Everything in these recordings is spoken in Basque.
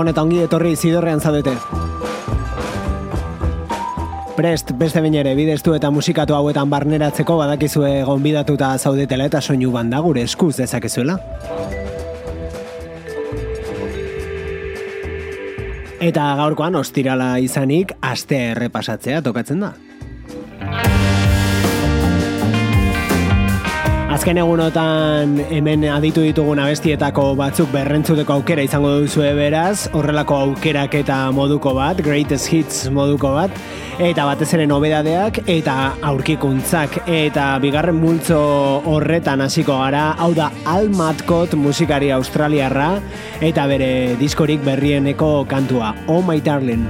Gabon eta ongi etorri zidorrean zaudete. Prest, beste bain ere, bideztu eta musikatu hauetan barneratzeko badakizue gonbidatuta zaudetela eta soinu banda gure eskuz dezakezuela. Eta gaurkoan ostirala izanik, aste errepasatzea tokatzen da. Azken egunotan hemen aditu ditugun abestietako batzuk berrentzuteko aukera izango duzu beraz, horrelako aukerak eta moduko bat, greatest hits moduko bat, eta batez ere nobedadeak eta aurkikuntzak eta bigarren multzo horretan hasiko gara, hau da Al Matkot musikari australiarra eta bere diskorik berrieneko kantua, Oh My Darling.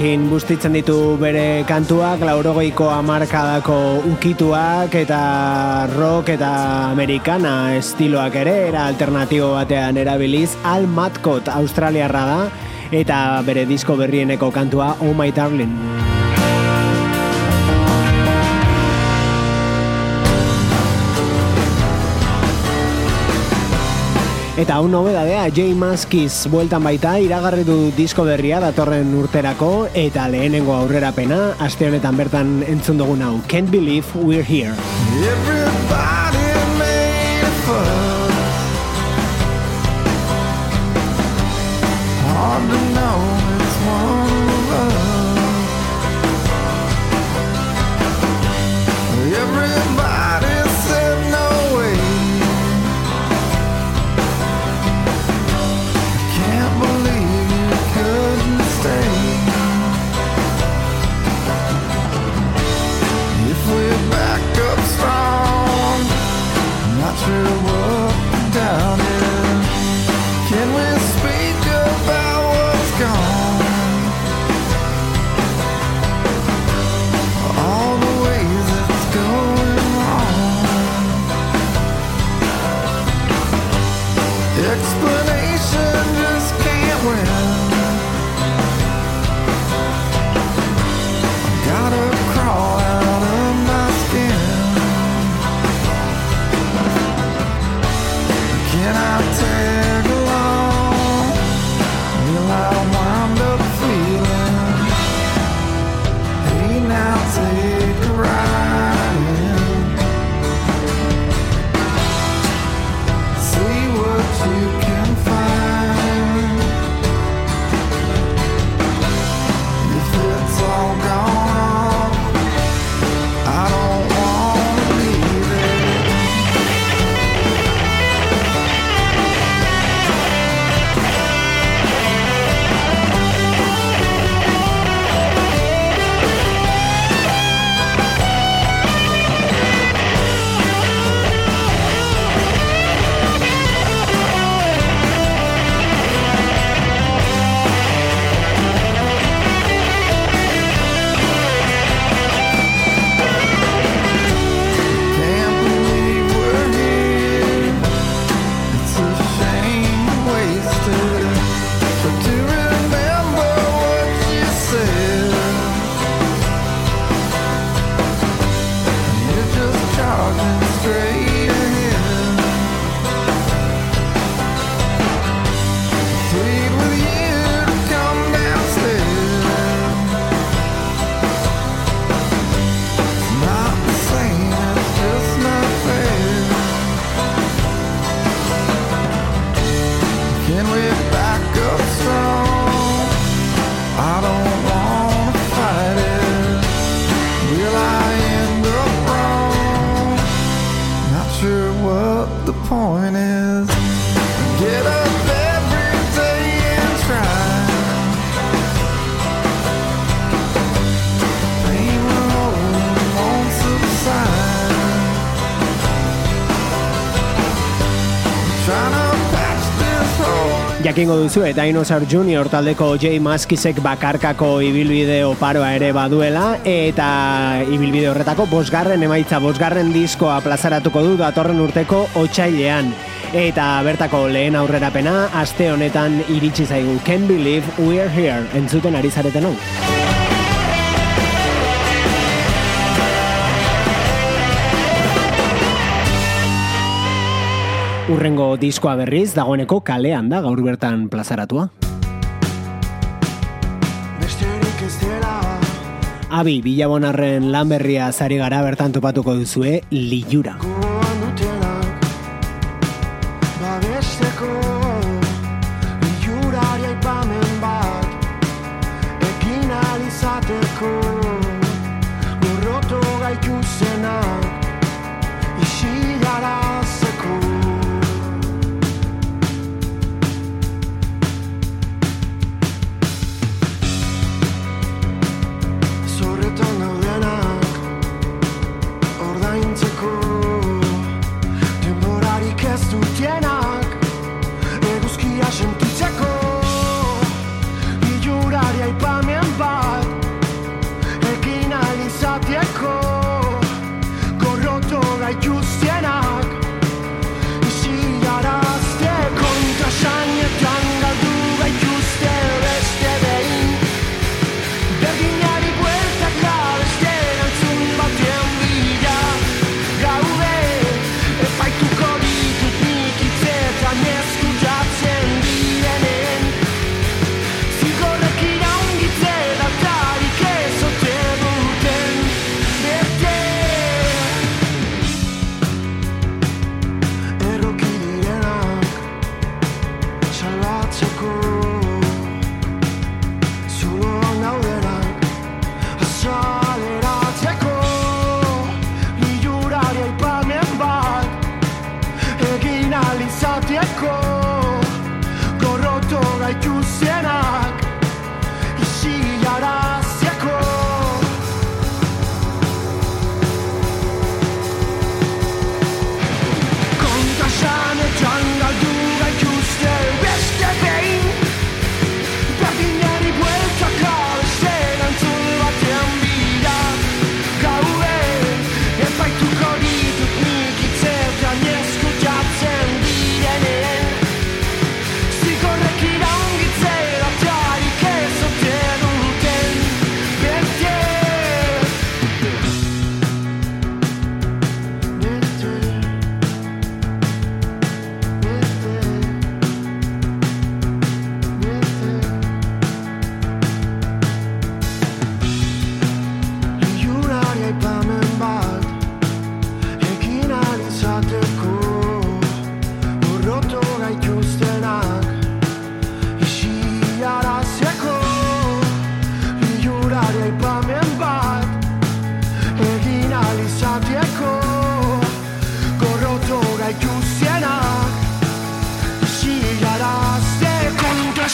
Batekin bustitzen ditu bere kantuak, laurogeiko amarkadako ukituak eta rock eta amerikana estiloak ere, era alternatibo batean erabiliz, Al Matkot australiarra da, eta bere disko berrieneko kantua Oh My Darling. Eta hau nobedadea, J. Maskiz bueltan baita, iragarri du disko berria datorren urterako, eta lehenengo aurrerapena, aste honetan bertan entzun dugun hau. Can't believe we're here. Everybody made a fuss you can't. Jakingo duzu eta Dinosaur Junior taldeko J Maskisek bakarkako ibilbide oparoa ere baduela eta ibilbide horretako bosgarren emaitza bosgarren diskoa plazaratuko du datorren urteko otxailean eta bertako lehen aurrerapena aste honetan iritsi zaigu. Can't Believe We're Here. Entzuten ari zareten hau. Urrengo diskoa berriz dagoeneko kalean da gaur bertan plazaratua. Abi, bilabonarren lan berria zari gara bertan topatuko duzue,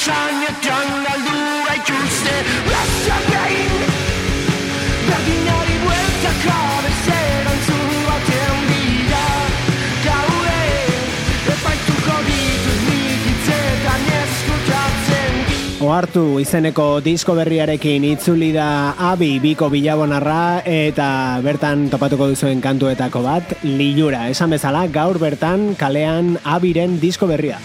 Sainak jangaldu gaituzte Rasta behin Berginari bueltaka bezeran zu baten bila Gaue epaituko ditut nik hitzetan eskutatzen Oartu izeneko disko berriarekin itzuli da Abi Biko Bilabonarra eta bertan topatuko duzuen kantuetako bat Lilura. Esan bezala gaur bertan kalean Abiren disko berria.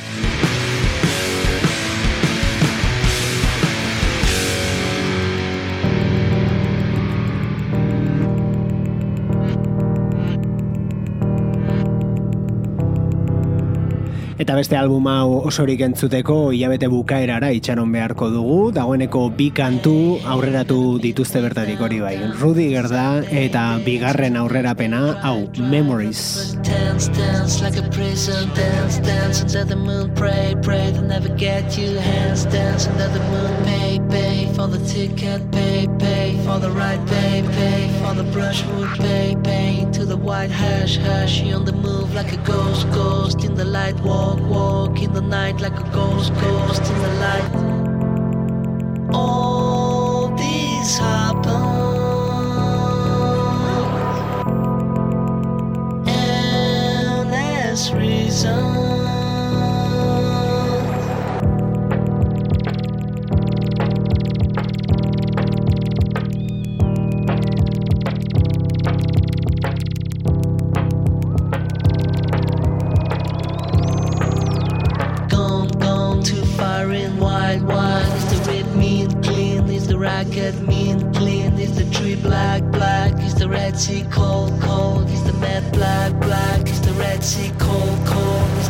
Eta beste album hau osorik entzuteko hilabete bukaerara itxaron beharko dugu, dagoeneko bi kantu aurreratu dituzte bertarik hori bai. Rudy Gerda eta bigarren aurrerapena hau Memories. Dance, dance like a prison, dance, dance under the moon, pray, pray to never get you, hands dance under the moon, pay, pay for the ticket, pay for the right pay, pay for the brushwood, pay, pay to the white hash, hash, she on the move like a ghost, ghost in the light, walk, walk in the night like a ghost, ghost in the light. All these happen. Endless reason. racket, mean, clean. Is the tree black, black? Is the red sea cold, cold? Is the bed black, black? Is the red sea cold, cold?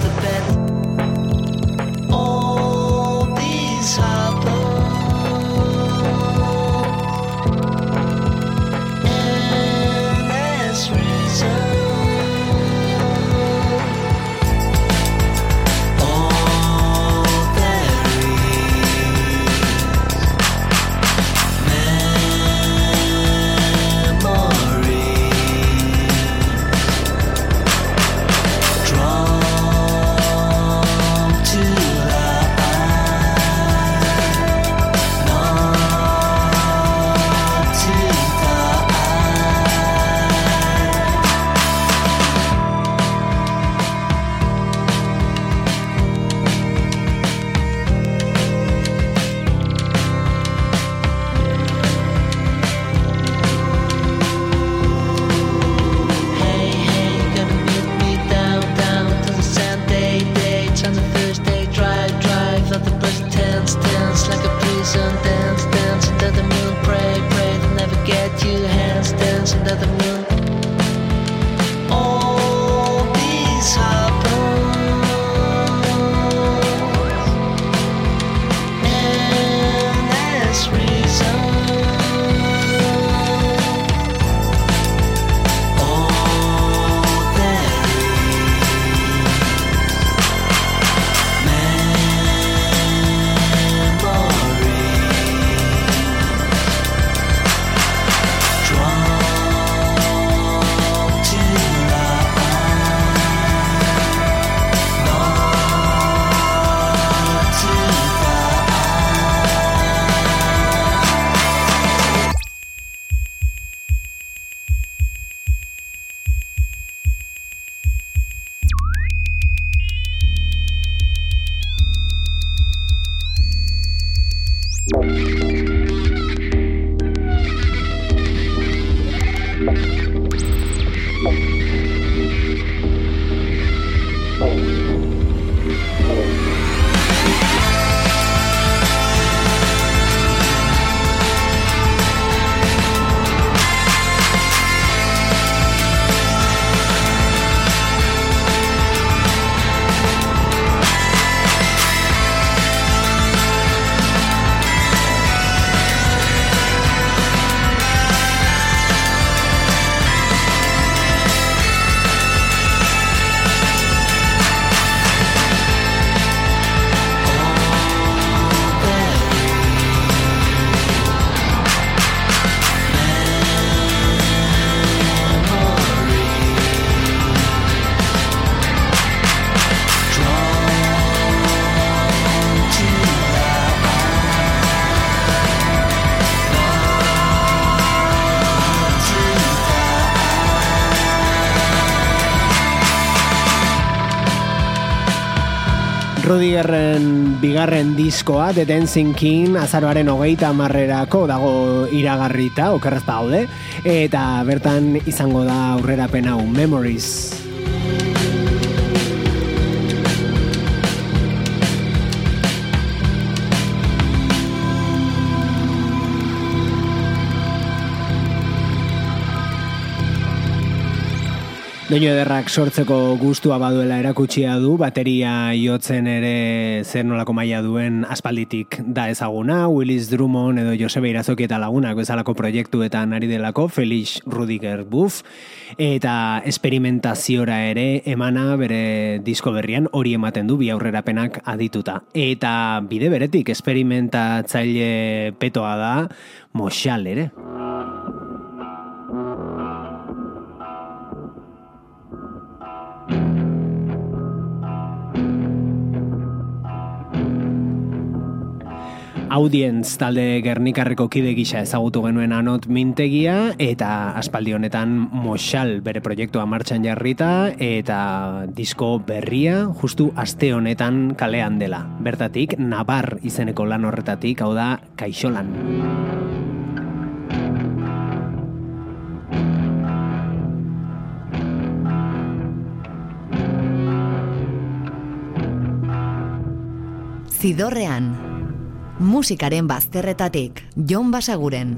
Rudigerren bigarren diskoa, The Dancing King, azaroaren hogeita marrerako dago iragarrita, okerrez daude, eta bertan izango da aurrera penau, Memories. Doino ederrak sortzeko gustua baduela erakutsia du, bateria jotzen ere zer nolako maila duen aspalditik da ezaguna, Willis Drummond edo Josebe Irazoki eta lagunak bezalako proiektuetan ari delako, Felix Rudiger Buff, eta esperimentaziora ere emana bere disko berrian hori ematen du bi aurrerapenak adituta. Eta bide beretik esperimentatzaile petoa da, moxal ere. Audience talde Gernikarreko kide gisa ezagutu genuen anot mintegia eta aspaldi honetan Moxal bere proiektua martxan jarrita eta disko berria justu aste honetan kalean dela. Bertatik, Nabar izeneko lan horretatik, hau da, Kaixolan. Zidorrean, musikaren bazterretatik, Jon Basaguren.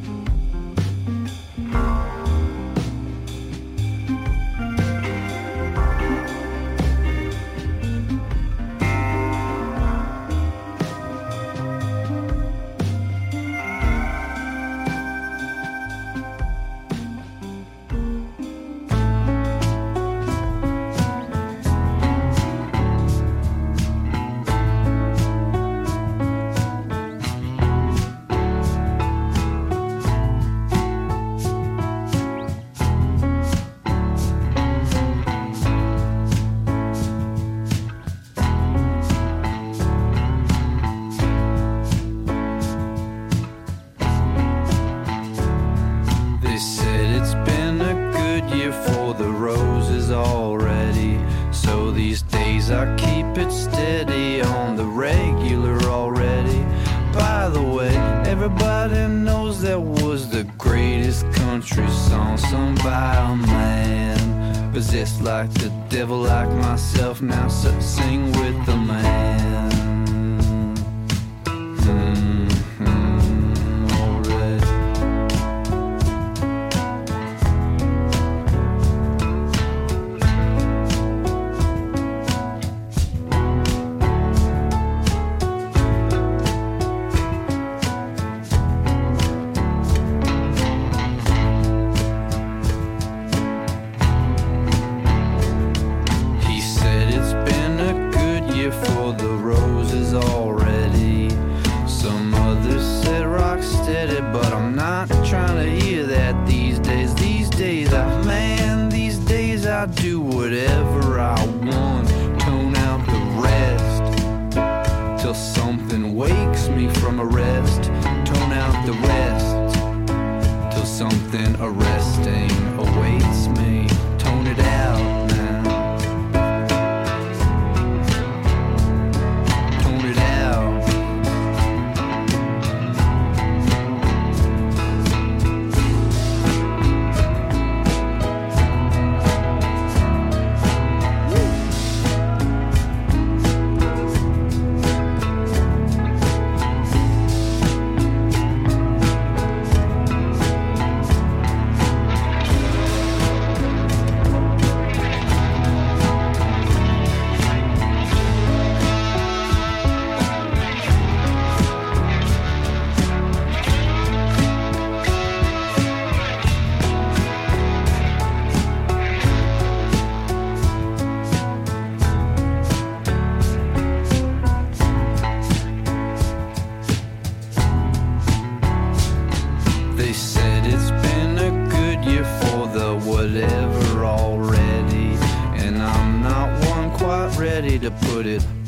to put it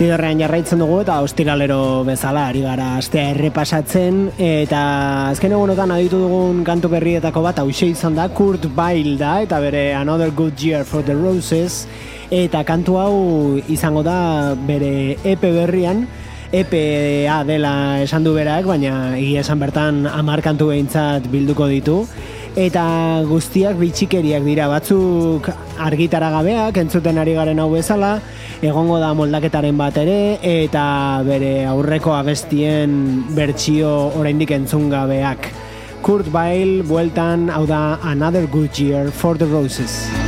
Zidorrean jarraitzen dugu eta ostiralero bezala ari gara astea errepasatzen. Eta azken egunotan aditu dugun kantu berrietako bat hause izan da Kurt Bail da eta bere Another Good Year for the Roses. Eta kantu hau izango da bere EP berrian. EPA dela esan du berak, baina egia esan bertan amar kantu behintzat bilduko ditu eta guztiak bitxikeriak dira. Batzuk argitara gabeak entzuten ari garen hau bezala egongo da moldaketaren bat ere eta bere aurreko abestien bertsio oraindik entzun gabeak. Kurt Bail bueltan hau da Another Good Year for the Roses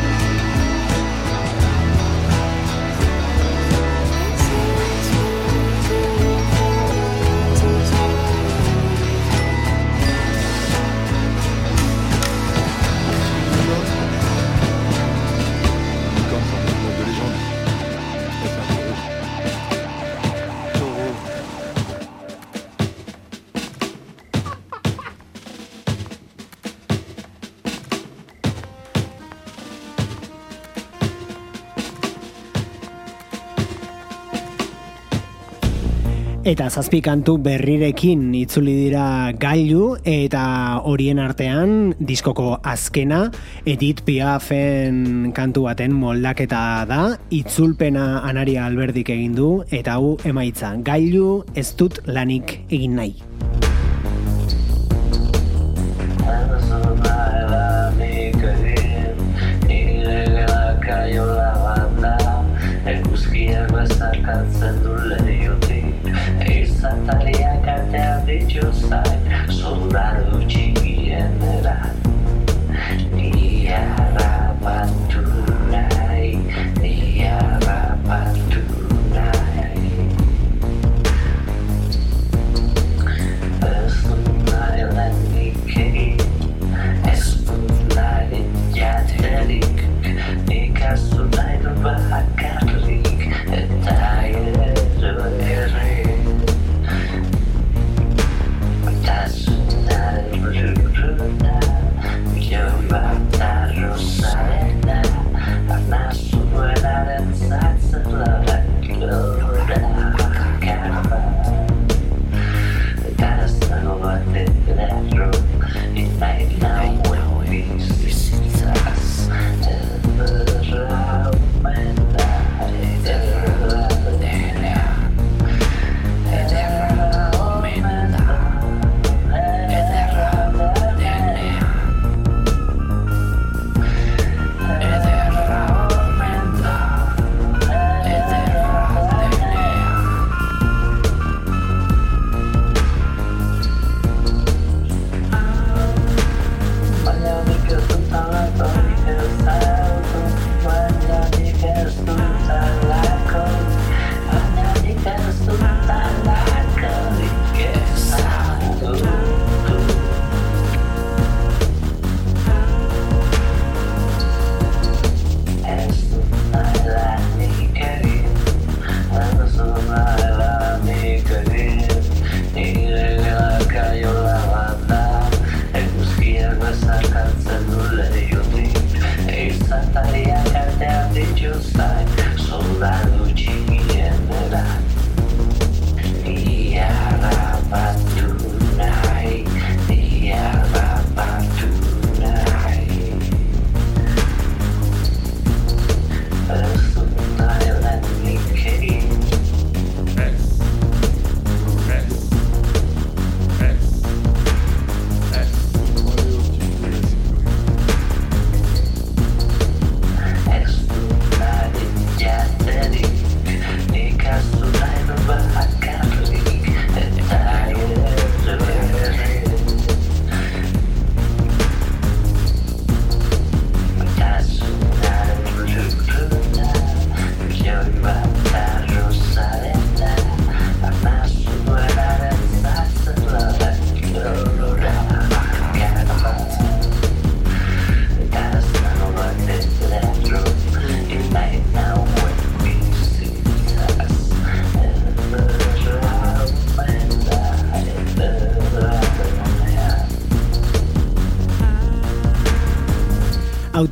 Eta zazpi kantu berrirekin itzuli dira gailu eta horien artean diskoko azkena Edith Piafen kantu baten moldaketa da itzulpena anaria alberdik egin du eta hau emaitza gailu ez dut lanik egin nahi.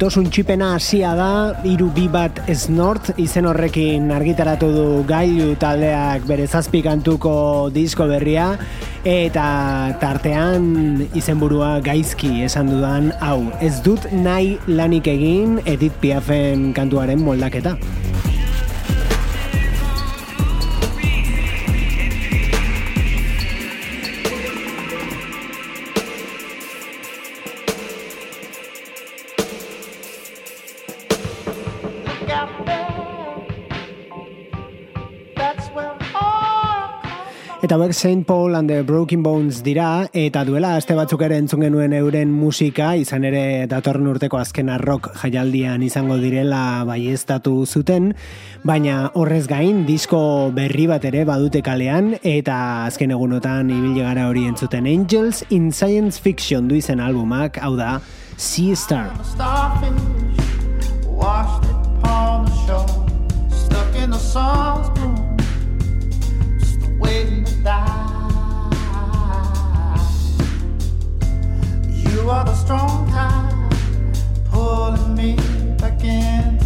Autosuntxipena hasia da, iru bi bat North izen horrekin argitaratu du gailu taldeak bere zazpikantuko disko berria, eta tartean izenburua gaizki esan dudan, hau, ez dut nahi lanik egin Edith Piafen kantuaren moldaketa. Eta hauek St. Paul and the Broken Bones dira, eta duela aste batzuk ere entzun genuen euren musika, izan ere datorren urteko azken rock jaialdian izango direla baiestatu zuten, baina horrez gain disko berri bat ere badute kalean, eta azken egunotan ibili gara hori entzuten Angels in Science Fiction du izen albumak, hau da, Sea Star. Stuck in the sun's are the strong tide pulling me back into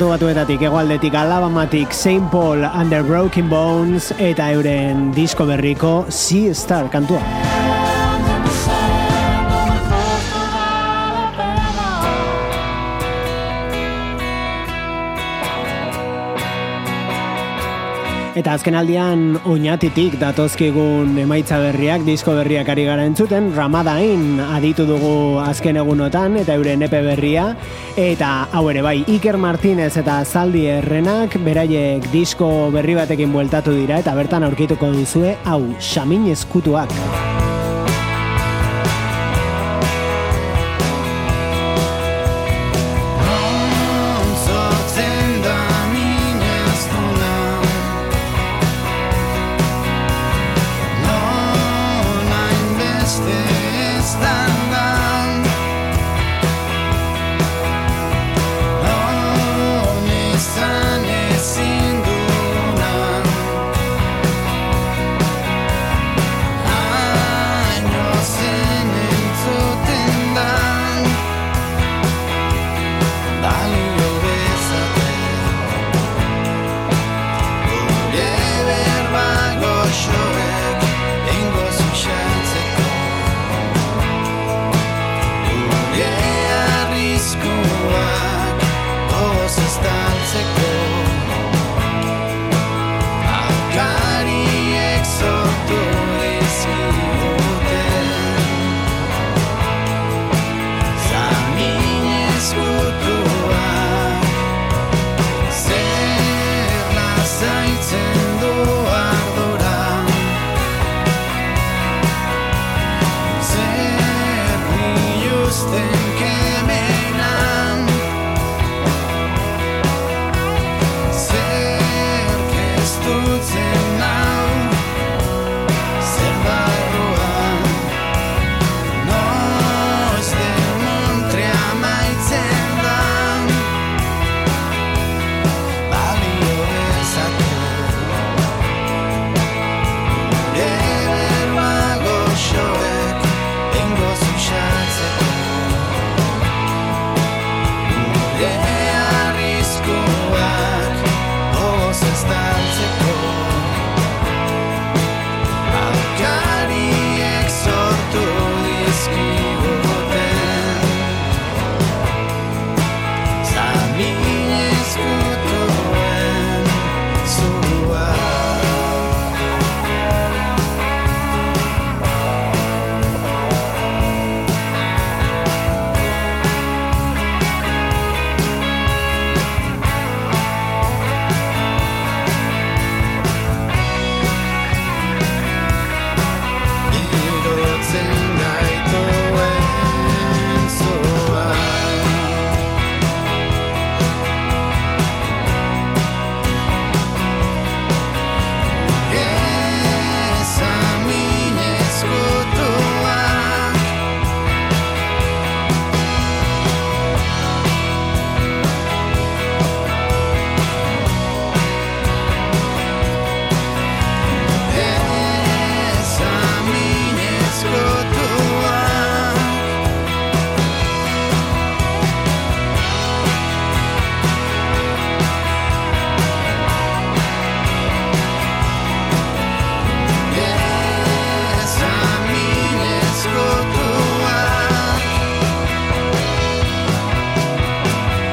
Estatu batuetatik, egualdetik, alabamatik, St. Paul and the Broken Bones eta euren disko berriko Sea Star kantua. Eta azken aldian oinatitik datozkigun emaitza berriak, disko berriak ari gara entzuten, Ramadain aditu dugu azken egunotan eta euren epe berria, eta hau ere bai, Iker Martinez eta Zaldi Errenak beraiek disko berri batekin bueltatu dira eta bertan aurkituko duzue hau, Xamin Eskutuak.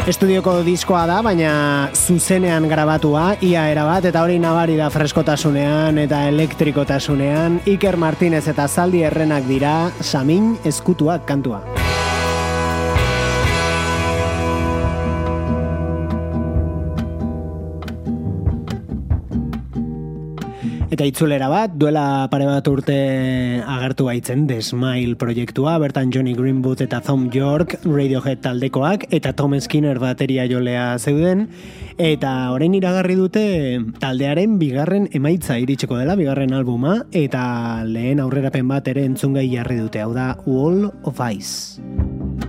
Estudioko diskoa da, baina zuzenean grabatua, ia erabat, eta hori nabari da freskotasunean eta elektrikotasunean, Iker Martinez eta Zaldi Errenak dira, Samin eskutuak kantua. Eta itzulera bat, duela pare bat urte agertu baitzen The Smile proiektua, bertan Johnny Greenwood eta Tom York Radiohead taldekoak, eta Tom Skinner bateria jolea zeuden, eta orain iragarri dute taldearen bigarren emaitza iritsiko dela, bigarren albuma, eta lehen aurrerapen bat ere entzungai jarri dute, hau da Wall of Ice.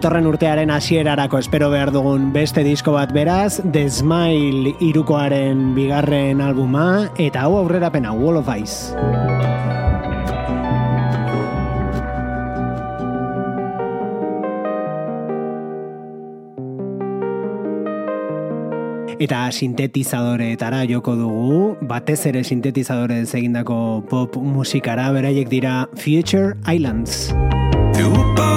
Datorren urtearen hasierarako espero behar dugun beste disko bat beraz, The Smile irukoaren bigarren albuma, eta hau aurrerapena Wall of Ice. Eta sintetizadoreetara joko dugu, batez ere sintetizadore egindako pop musikara beraiek dira Future Islands. Through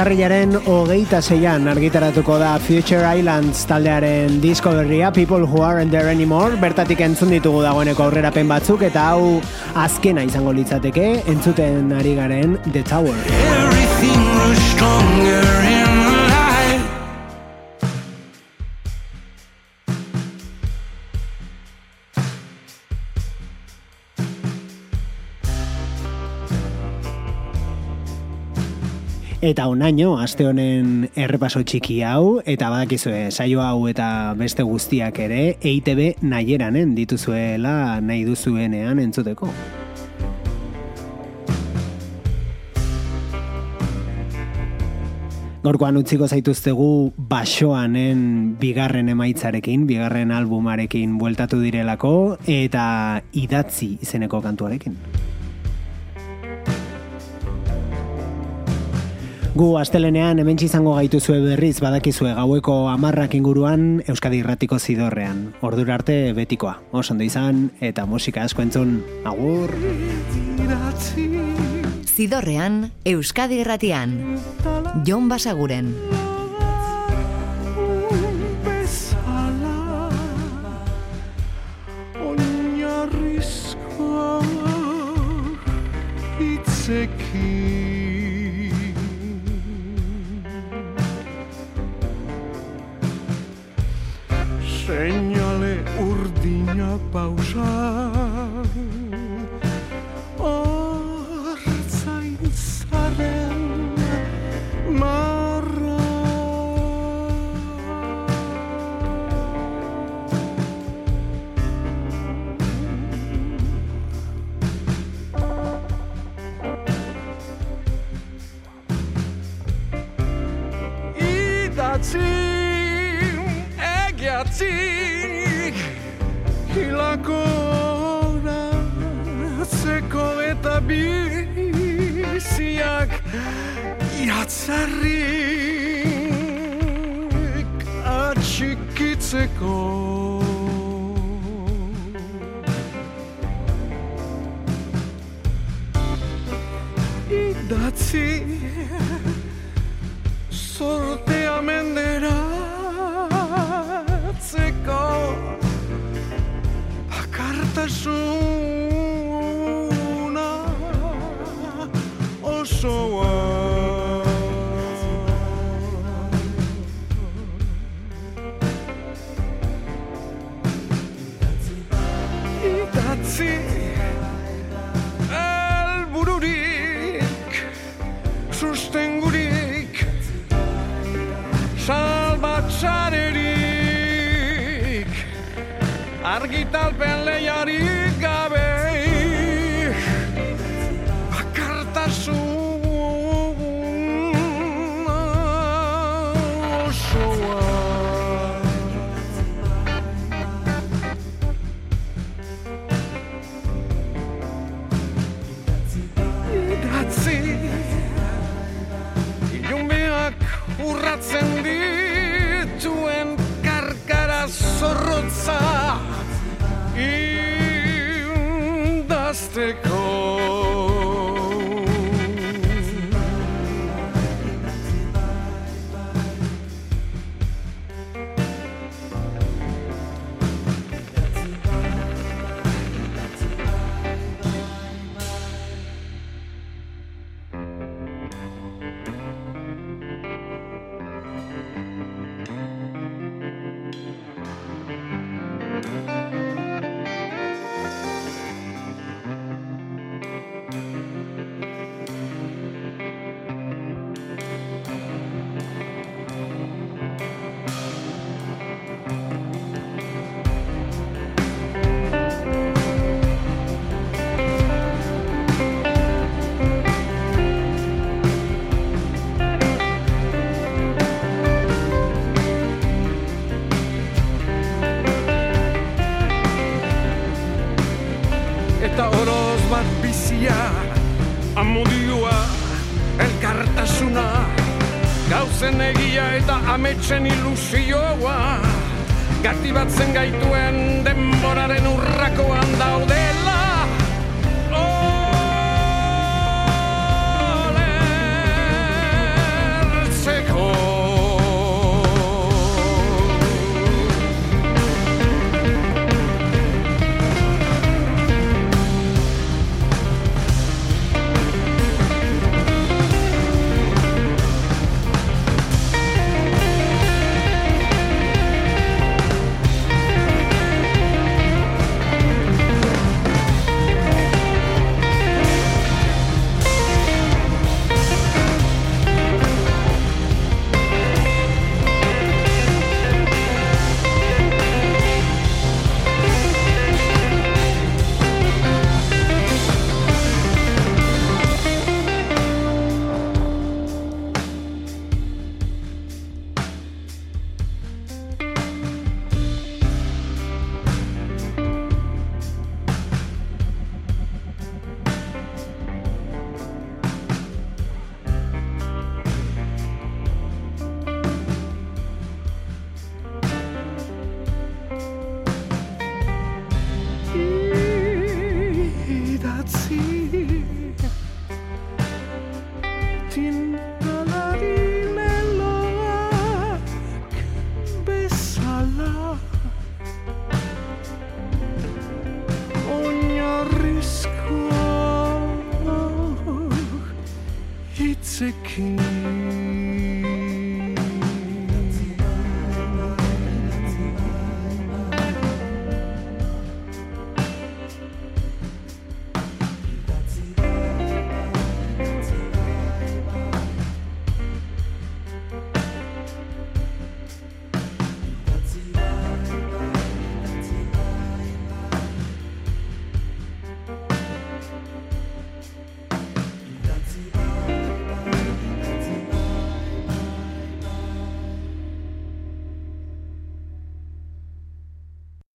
Urtarrilaren hogeita zeian argitaratuko da Future Islands taldearen disko berria People Who Aren't There Anymore bertatik entzun ditugu dagoeneko aurrerapen batzuk eta hau azkena izango litzateke entzuten ari garen The Tower. Everything grows stronger in Eta onaino, aste honen errepaso txiki hau, eta badakizue, saio hau eta beste guztiak ere, EITB nahieran dituzuela nahi duzuenean entzuteko. Gorkoan utziko zaituztegu basoanen bigarren emaitzarekin, bigarren albumarekin bueltatu direlako, eta idatzi izeneko kantuarekin. Gu astelenean hementsi izango gaituzue berriz badakizue gaueko amarrak inguruan Euskadi Irratiko zidorrean. Ordura arte betikoa. Oso ondo izan eta musika asko entzun. Agur! Zidorrean, Euskadi Irratian. Jon Basaguren. oinarrizkoa hitzekin thing sonrisa. out here. mystical.